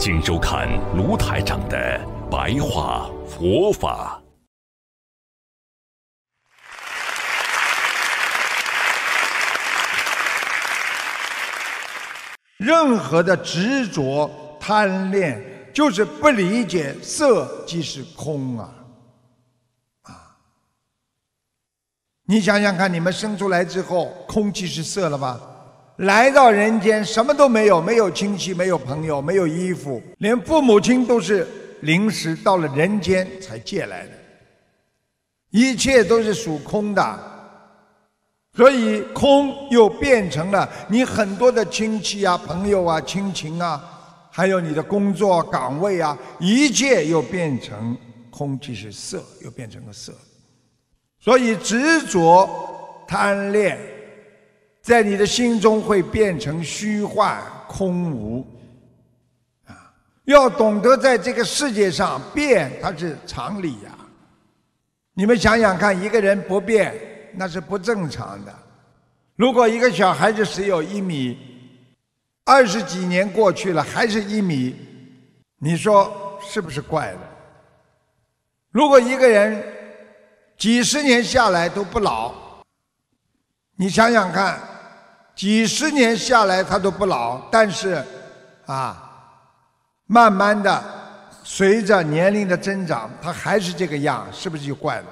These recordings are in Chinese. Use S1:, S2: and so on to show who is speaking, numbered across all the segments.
S1: 请收看卢台长的白话佛法。
S2: 任何的执着、贪恋，就是不理解色即是空啊！啊！你想想看，你们生出来之后，空即是色了吧？来到人间，什么都没有，没有亲戚，没有朋友，没有衣服，连父母亲都是临时到了人间才借来的，一切都是属空的，所以空又变成了你很多的亲戚啊、朋友啊、亲情啊，还有你的工作岗位啊，一切又变成空，即是色，又变成了色，所以执着、贪恋。在你的心中会变成虚幻空无，啊，要懂得在这个世界上变，它是常理呀。你们想想看，一个人不变，那是不正常的。如果一个小孩子只有一米，二十几年过去了还是一米，你说是不是怪了？如果一个人几十年下来都不老，你想想看。几十年下来，他都不老，但是，啊，慢慢的，随着年龄的增长，他还是这个样，是不是就怪了？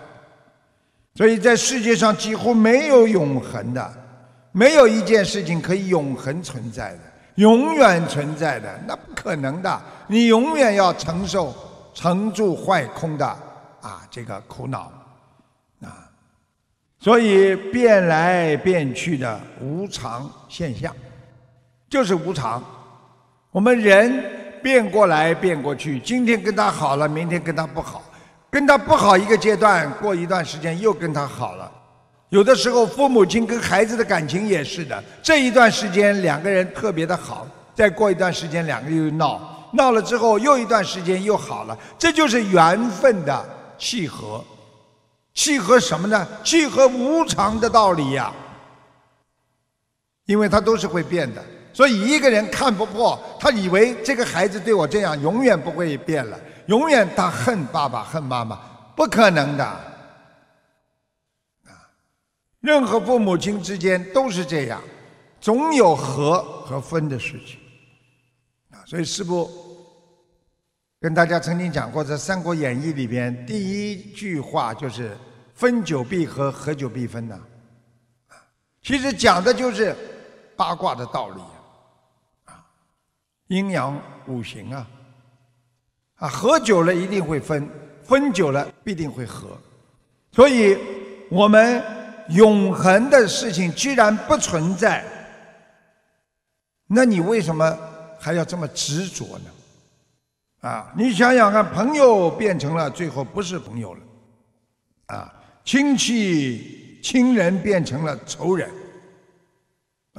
S2: 所以在世界上几乎没有永恒的，没有一件事情可以永恒存在的，永远存在的，那不可能的。你永远要承受成住坏空的啊这个苦恼。所以变来变去的无常现象，就是无常。我们人变过来变过去，今天跟他好了，明天跟他不好，跟他不好一个阶段，过一段时间又跟他好了。有的时候父母亲跟孩子的感情也是的，这一段时间两个人特别的好，再过一段时间两个又闹，闹了之后又一段时间又好了，这就是缘分的契合。契合什么呢？契合无常的道理呀，因为它都是会变的。所以一个人看不破，他以为这个孩子对我这样，永远不会变了，永远他恨爸爸恨妈妈，不可能的。啊，任何父母亲之间都是这样，总有合和分的事情。啊，所以师父。跟大家曾经讲过，在《三国演义》里边，第一句话就是“分久必合，合久必分”呐。其实讲的就是八卦的道理啊，阴阳五行啊，啊，合久了一定会分，分久了必定会合。所以，我们永恒的事情居然不存在，那你为什么还要这么执着呢？啊，你想想看，朋友变成了最后不是朋友了，啊，亲戚亲人变成了仇人，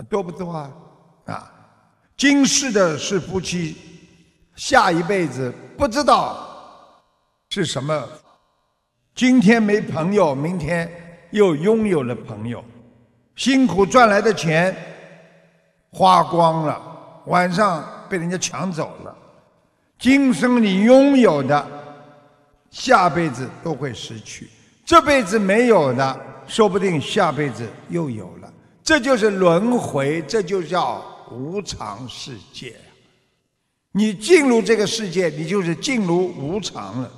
S2: 多不多啊？啊，今世的是夫妻，下一辈子不知道是什么。今天没朋友，明天又拥有了朋友，辛苦赚来的钱花光了，晚上被人家抢走了。今生你拥有的，下辈子都会失去；这辈子没有的，说不定下辈子又有了。这就是轮回，这就叫无常世界。你进入这个世界，你就是进入无常了。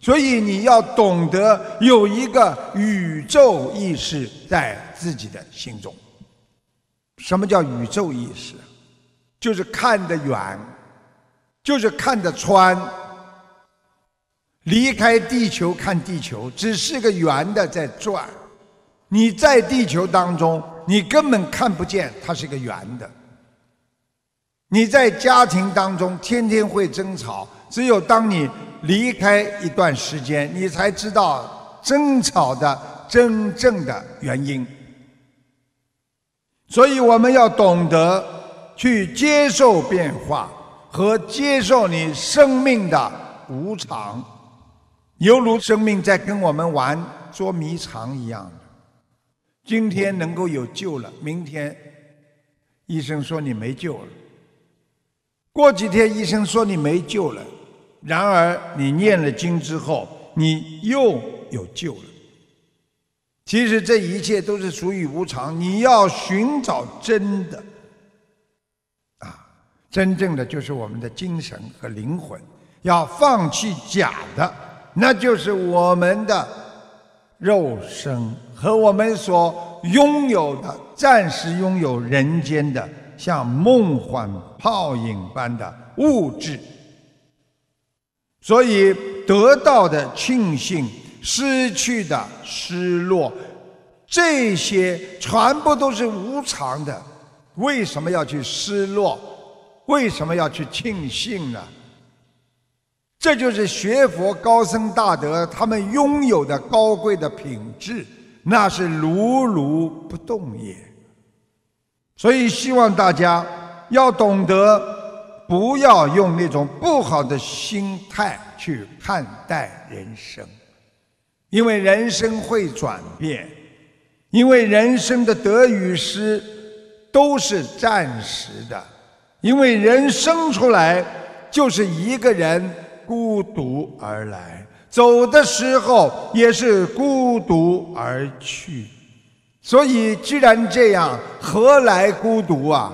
S2: 所以你要懂得有一个宇宙意识在自己的心中。什么叫宇宙意识？就是看得远。就是看得穿，离开地球看地球，只是个圆的在转。你在地球当中，你根本看不见它是个圆的。你在家庭当中天天会争吵，只有当你离开一段时间，你才知道争吵的真正的原因。所以我们要懂得去接受变化和接受你生命的无常，犹如生命在跟我们玩捉迷藏一样。今天能够有救了，明天医生说你没救了。过几天医生说你没救了，然而你念了经之后，你又有救了。其实这一切都是属于无常，你要寻找真的，真正的就是我们的精神和灵魂，要放弃假的，那就是我们的肉身和我们所拥有的暂时拥有人间的像梦幻泡影般的物质，所以得到的庆幸。失去的失落，这些全部都是无常的。为什么要去失落？为什么要去庆幸呢？这就是学佛高僧大德他们拥有的高贵的品质，那是如如不动也。所以希望大家要懂得，不要用那种不好的心态去看待人生。因为人生会转变，因为人生的得与失都是暂时的，因为人生出来就是一个人孤独而来，走的时候也是孤独而去。所以，既然这样，何来孤独啊？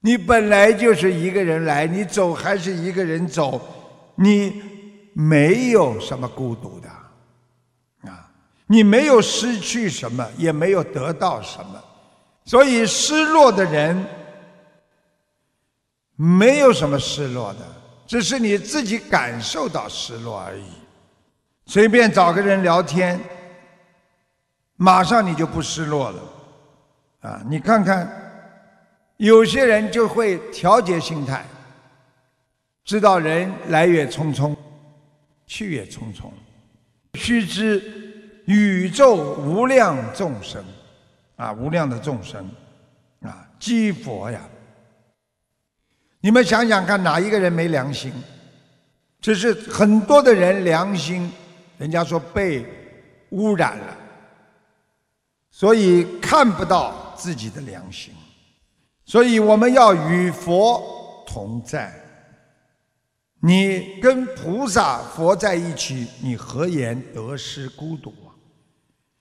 S2: 你本来就是一个人来，你走还是一个人走，你。没有什么孤独的，啊，你没有失去什么，也没有得到什么，所以失落的人没有什么失落的，只是你自己感受到失落而已。随便找个人聊天，马上你就不失落了，啊，你看看，有些人就会调节心态，知道人来也匆匆。去也匆匆，须知宇宙无量众生，啊，无量的众生，啊，积佛呀。你们想想看，哪一个人没良心？只是很多的人良心，人家说被污染了，所以看不到自己的良心。所以我们要与佛同在。你跟菩萨佛在一起，你何言得失孤独啊？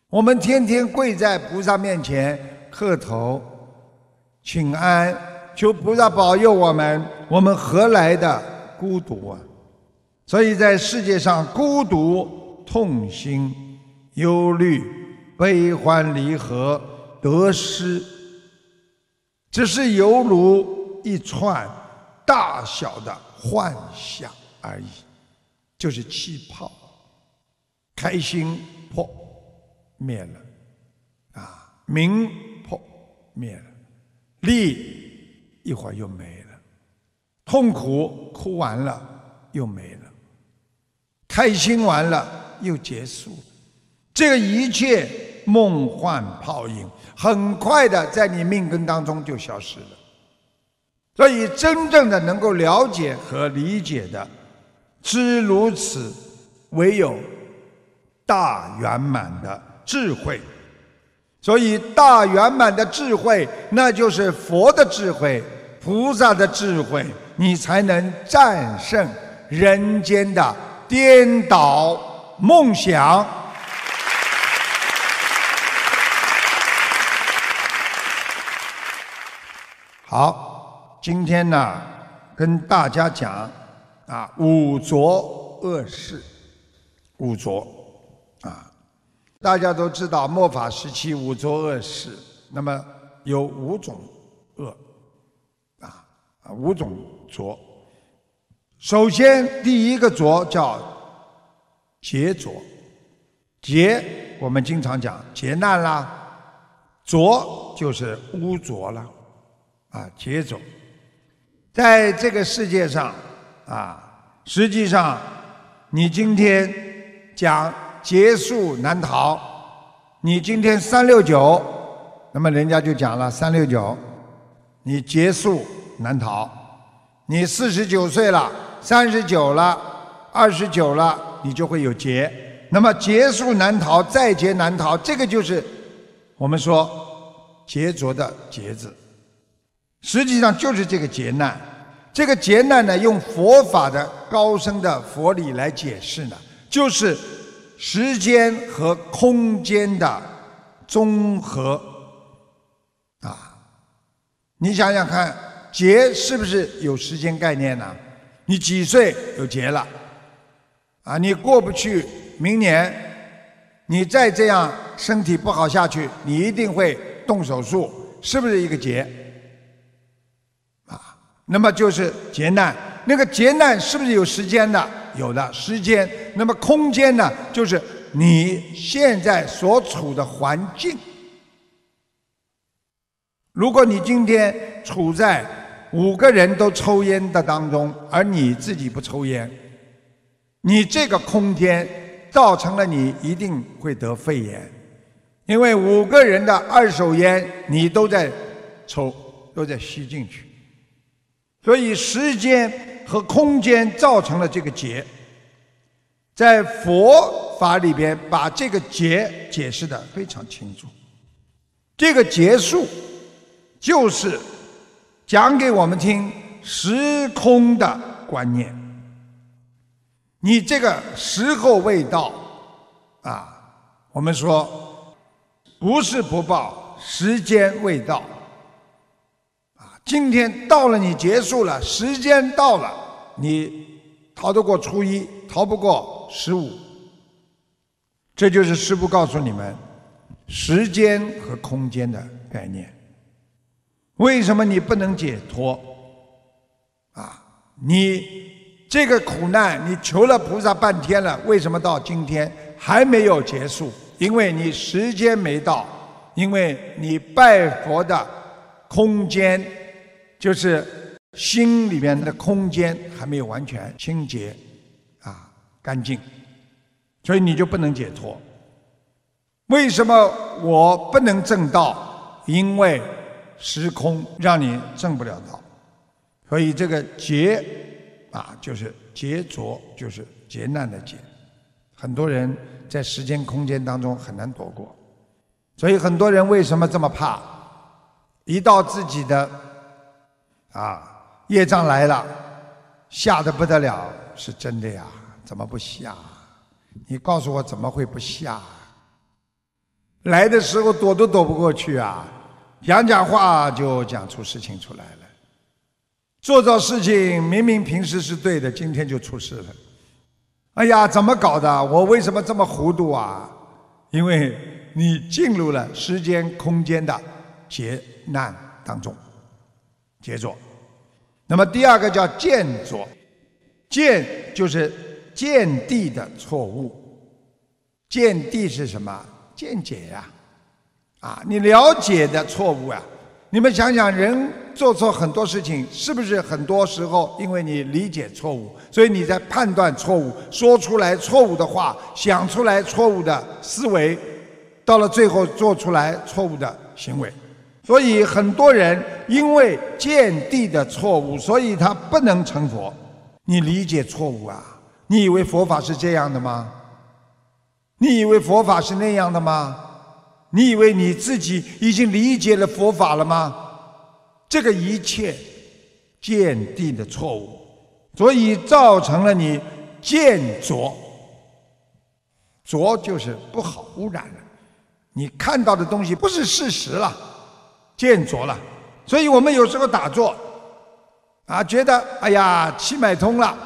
S2: 我们天天跪在菩萨面前磕头请安，求菩萨保佑我们，我们何来的孤独啊？所以在世界上，孤独、痛心、忧虑、悲欢离合、得失，只是犹如一串大小的。幻想而已，就是气泡，开心破灭了，啊，名破灭了，利一会儿又没了，痛苦哭完了又没了，开心完了又结束，这个一切梦幻泡影，很快的在你命根当中就消失了。所以，真正的能够了解和理解的，知如此，唯有大圆满的智慧。所以，大圆满的智慧，那就是佛的智慧、菩萨的智慧，你才能战胜人间的颠倒梦想。好。今天呢，跟大家讲啊，五浊恶世，五浊啊，大家都知道末法时期五浊恶世，那么有五种五种浊。首先第一个浊叫劫浊，劫我们经常讲劫难啦，浊就是污浊了。啊，劫浊，在这个世界上啊，实际上你今天讲劫数难逃，你今天三六九，那么人家就讲了三六九，你劫数难逃，你四十九岁了，三十九了，二十九了，你就会有劫。那么劫数难逃，再劫难逃，这个就是我们说劫浊的劫字，实际上就是这个劫难。这个劫难呢，用佛法的高深的佛理来解释呢，就是时间和空间的综合啊。你想想看，劫是不是有时间概念呢？你几岁有劫了？啊，你过不去。明年，你再这样身体不好下去，你一定会动手术，是不是一个劫？啊，那么就是劫难。那个劫难是不是有时间的？有的时间。那么空间呢？就是你现在所处的环境。如果你今天处在五个人都抽烟的当中，而你自己不抽烟，你这个空间。造成了你一定会得肺炎，因为五个人的二手烟你都在抽，都在吸进去，所以时间和空间造成了这个劫。在佛法里边，把这个劫解释的非常清楚。这个结束就是讲给我们听时空的观念。你这个时候未到，啊，我们说不是不报，时间未到，啊，今天到了，你结束了，时间到了，你逃得过初一，逃不过十五，这就是师父告诉你们时间和空间的概念。为什么你不能解脱？啊，你。这个苦难你求了菩萨半天了，为什么到今天还没有结束？因为你时间没到，因为你拜佛的空间，就是心里面的空间还没有完全清洁啊干净，所以你就不能解脱。为什么我不能正道？因为时空让你证不了道，所以这个劫。啊，就是劫浊，就是劫难的劫。很多人在时间空间当中很难躲过，所以很多人为什么这么怕？一到自己的啊业障来了，吓得不得了，是真的呀？怎么不吓？你告诉我怎么会不吓？来的时候躲都躲不过去啊，讲讲话就讲出事情出来了。做做事情明明平时是对的，今天就出事了。哎呀，怎么搞的？我为什么这么糊涂啊？因为你进入了时间空间的劫难当中，劫作。那么第二个叫见作，见就是见地的错误。见地是什么？见解呀，啊你了解的错误啊。你们想想，人做错很多事情，是不是很多时候因为你理解错误，所以你在判断错误，说出来错误的话，想出来错误的思维，到了最后做出来错误的行为。所以很多人因为见地的错误，所以他不能成佛。你理解错误啊？你以为佛法是这样的吗？你以为佛法是那样的吗？你以为你自己已经理解了佛法了吗？这个一切见地的错误，所以造成了你见浊。浊就是不好污染了，你看到的东西不是事实了，见浊了。所以我们有时候打坐，啊，觉得哎呀气脉通了，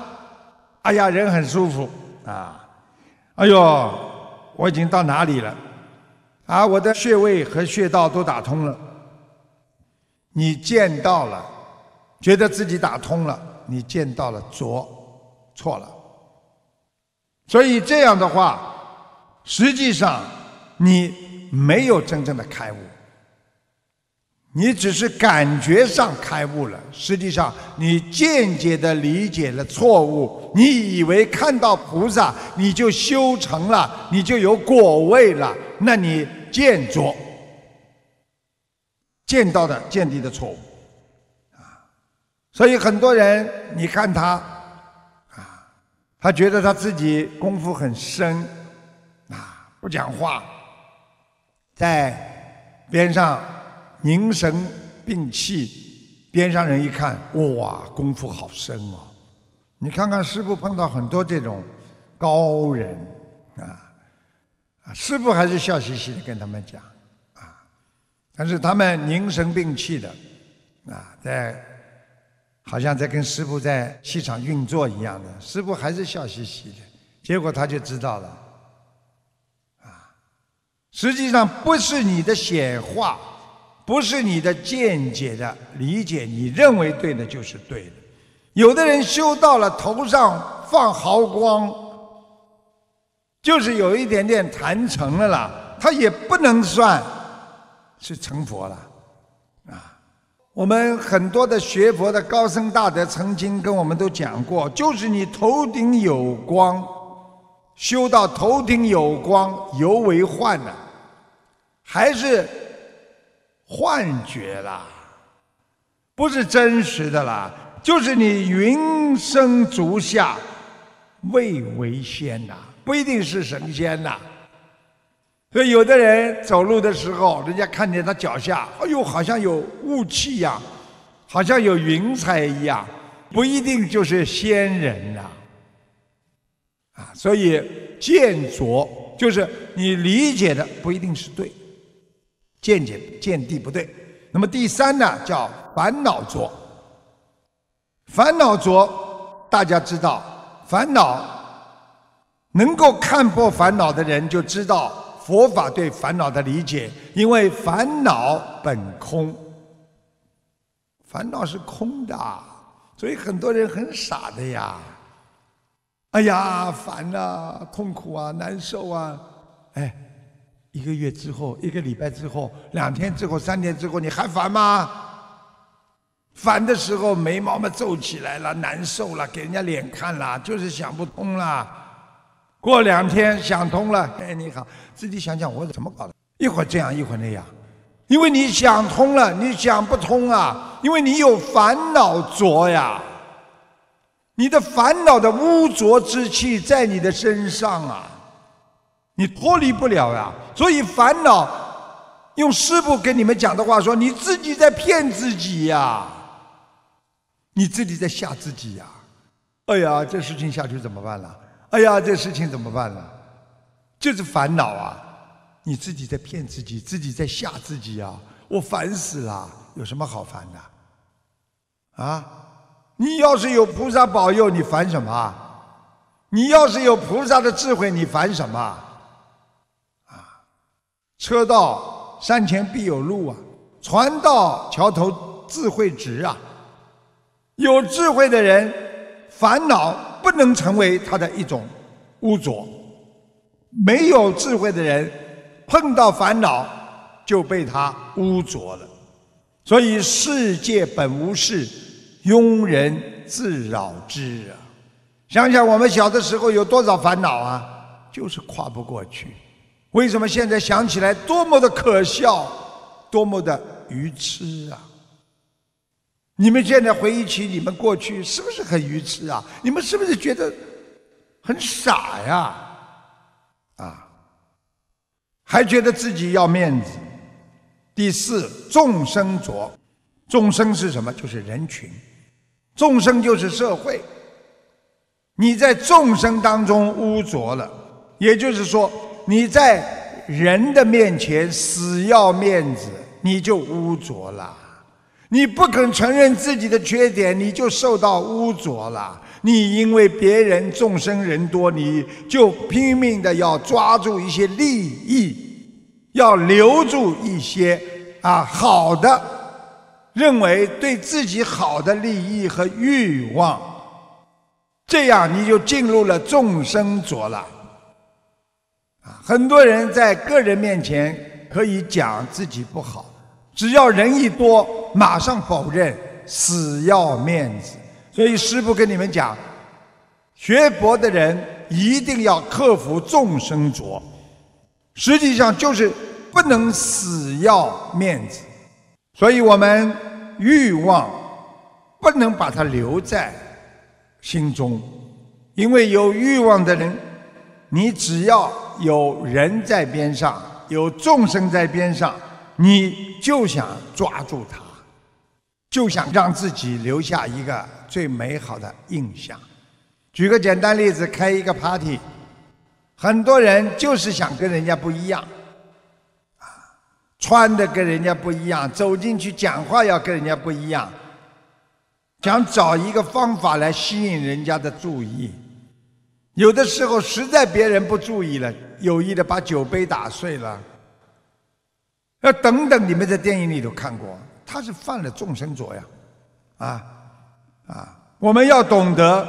S2: 哎呀人很舒服啊，哎呦我已经到哪里了？啊，我的穴位和穴道都打通了，你见到了，觉得自己打通了，你见到了浊，错了。所以这样的话，实际上你没有真正的开悟，你只是感觉上开悟了，实际上你间接的理解了错误。你以为看到菩萨你就修成了，你就有果位了，那你见着见到的见地的错误啊！所以很多人你看他啊，他觉得他自己功夫很深啊，不讲话，在边上。凝神屏气，边上人一看，哇，功夫好深哦！你看看师傅碰到很多这种高人，啊，师傅还是笑嘻嘻的跟他们讲啊，但是他们凝神屏气的啊，在好像在跟师傅在气场运作一样的，师傅还是笑嘻嘻的，结果他就知道了啊，实际上不是你的显化。不是你的见解的理解，你认为对的就是对的。有的人修到了头上放毫光，就是有一点点谈成了啦，他也不能算是成佛了啊。我们很多的学佛的高僧大德曾经跟我们都讲过，就是你头顶有光，修到头顶有光犹为幻呢，还是？幻觉啦，不是真实的啦，就是你云生足下，未为仙呐，不一定是神仙呐。所以有的人走路的时候，人家看见他脚下，哎呦，好像有雾气呀，好像有云彩一样，不一定就是仙人呐。啊，所以见浊就是你理解的不一定是对。见解见地不对，那么第三呢叫烦恼浊。烦恼浊，大家知道，烦恼能够看破烦恼的人就知道佛法对烦恼的理解，因为烦恼本空，烦恼是空的，所以很多人很傻的呀。哎呀，烦啊，痛苦啊，难受啊，哎。一个月之后，一个礼拜之后，两天之后，三天之后，你还烦吗？烦的时候，眉毛嘛皱起来了，难受了，给人家脸看了，就是想不通了。过两天想通了，哎，你好，自己想想我怎么搞的？一会儿这样，一会儿那样，因为你想通了，你想不通啊，因为你有烦恼浊呀，你的烦恼的污浊之气在你的身上啊。你脱离不了呀，所以烦恼，用师傅跟你们讲的话说，你自己在骗自己呀，你自己在吓自己呀。哎呀，这事情下去怎么办了？哎呀，这事情怎么办了？就是烦恼啊，你自己在骗自己，自己在吓自己呀。我烦死了，有什么好烦的？啊，你要是有菩萨保佑，你烦什么？你要是有菩萨的智慧，你烦什么？啊车到山前必有路啊，船到桥头自会直啊。有智慧的人，烦恼不能成为他的一种污浊；没有智慧的人，碰到烦恼就被他污浊了。所以世界本无事，庸人自扰之啊！想想我们小的时候有多少烦恼啊，就是跨不过去。为什么现在想起来多么的可笑，多么的愚痴啊！你们现在回忆起你们过去，是不是很愚痴啊？你们是不是觉得很傻呀？啊，还觉得自己要面子。第四，众生浊，众生是什么？就是人群，众生就是社会。你在众生当中污浊了，也就是说。你在人的面前死要面子，你就污浊了；你不肯承认自己的缺点，你就受到污浊了。你因为别人众生人多，你就拼命的要抓住一些利益，要留住一些啊好的，认为对自己好的利益和欲望，这样你就进入了众生浊了。很多人在个人面前可以讲自己不好，只要人一多，马上否认，死要面子。所以师父跟你们讲，学佛的人一定要克服众生浊，实际上就是不能死要面子。所以我们欲望不能把它留在心中，因为有欲望的人，你只要有人在边上，有众生在边上。你就想抓住他，就想让自己留下一个最美好的印象。举个简单例子，开一个 party，很多人就是想跟人家不一样，啊，穿的跟人家不一样，走进去讲话要跟人家不一样，想找一个方法来吸引人家的注意。有的时候实在别人不注意了，有意的把酒杯打碎了。要等等，你们在电影里头看过，他是犯了众生浊呀，啊啊！我们要懂得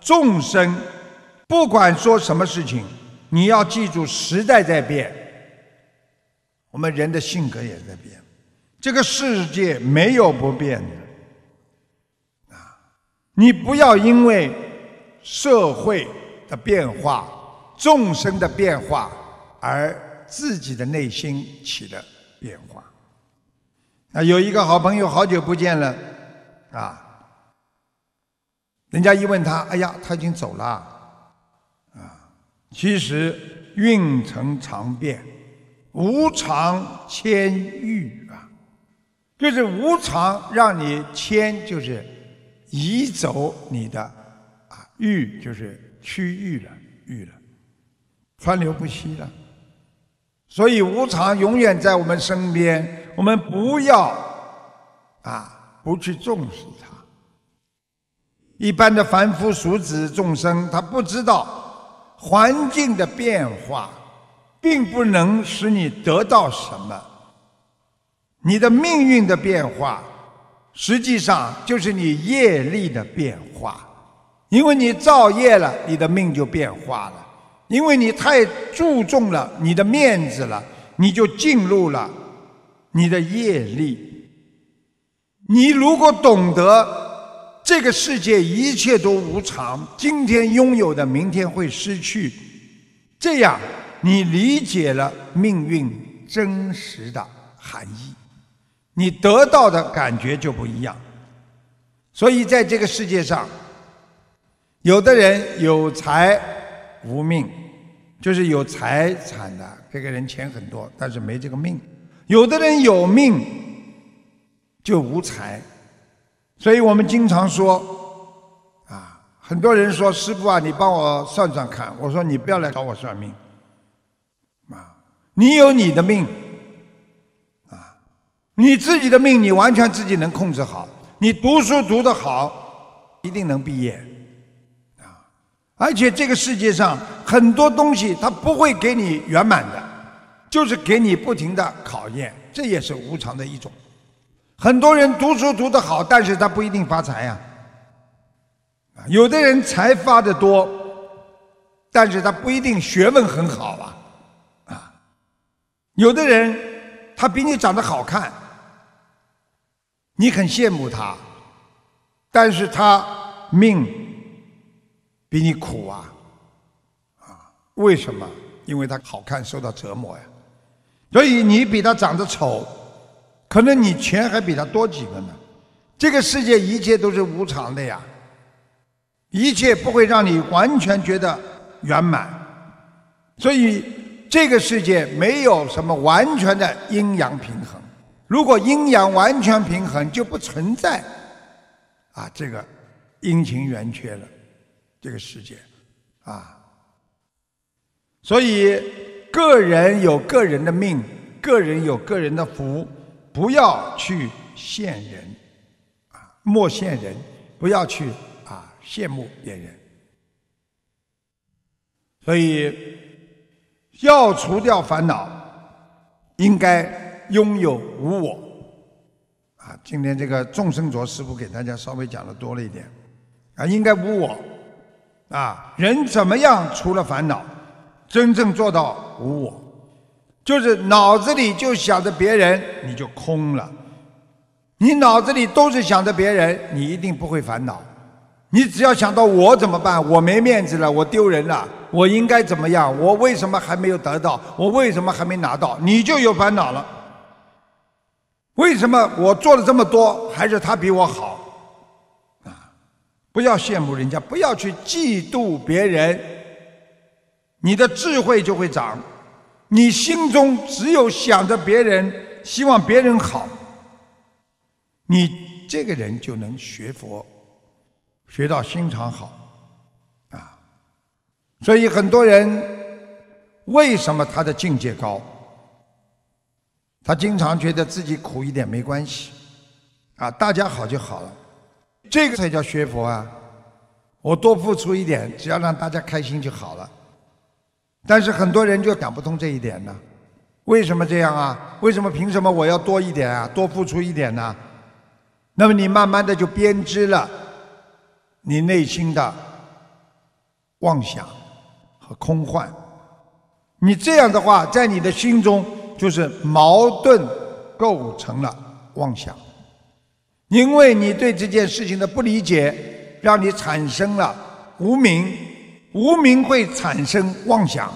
S2: 众生，不管说什么事情，你要记住时代在变，我们人的性格也在变，这个世界没有不变的啊！你不要因为社会的变化、众生的变化而自己的内心起了。变化啊！有一个好朋友，好久不见了啊！人家一问他，哎呀，他已经走了啊！其实运程常变，无常迁遇啊，就是无常让你迁，就是移走你的啊，遇就是区域了，域了，川流不息了。所以无常永远在我们身边，我们不要啊不去重视它。一般的凡夫俗子众生，他不知道环境的变化，并不能使你得到什么。你的命运的变化，实际上就是你业力的变化，因为你造业了，你的命就变化了。因为你太注重了你的面子了，你就进入了你的业力。你如果懂得这个世界一切都无常，今天拥有的明天会失去，这样你理解了命运真实的含义，你得到的感觉就不一样。所以在这个世界上，有的人有才。无命，就是有财产的，这个人钱很多，但是没这个命。有的人有命，就无财。所以我们经常说，啊，很多人说师傅啊，你帮我算算看。我说你不要来找我算命，啊，你有你的命，啊，你自己的命你完全自己能控制好。你读书读得好，一定能毕业。而且这个世界上很多东西它不会给你圆满的，就是给你不停的考验，这也是无常的一种。很多人读书读得好，但是他不一定发财呀。啊，有的人财发的多，但是他不一定学问很好啊。啊，有的人他比你长得好看，你很羡慕他，但是他命。比你苦啊，啊，为什么？因为他好看，受到折磨呀。所以你比他长得丑，可能你钱还比他多几个呢。这个世界一切都是无常的呀，一切不会让你完全觉得圆满。所以这个世界没有什么完全的阴阳平衡。如果阴阳完全平衡，就不存在啊这个阴晴圆缺了。这个世界，啊，所以个人有个人的命，个人有个人的福，不要去羡人，啊，莫羡人，不要去啊羡慕别人。所以要除掉烦恼，应该拥有无我。啊，今天这个众生着师傅给大家稍微讲的多了一点，啊，应该无我。啊，人怎么样除了烦恼，真正做到无我？就是脑子里就想着别人，你就空了。你脑子里都是想着别人，你一定不会烦恼。你只要想到我怎么办？我没面子了，我丢人了，我应该怎么样？我为什么还没有得到？我为什么还没拿到？你就有烦恼了。为什么我做了这么多，还是他比我好？不要羡慕人家，不要去嫉妒别人，你的智慧就会长。你心中只有想着别人，希望别人好，你这个人就能学佛。学到心肠好，啊，所以很多人为什么他的境界高？他经常觉得自己苦一点没关系，啊，大家好就好了，这个才叫学佛啊！我多付出一点，只要让大家开心就好了。但是很多人就想不通这一点呢，为什么这样啊？为什么凭什么我要多一点啊？多付出一点呢？那么你慢慢的就编织了。你内心的妄想和空幻，你这样的话，在你的心中就是矛盾构成了妄想，因为你对这件事情的不理解，让你产生了无名，无名会产生妄想。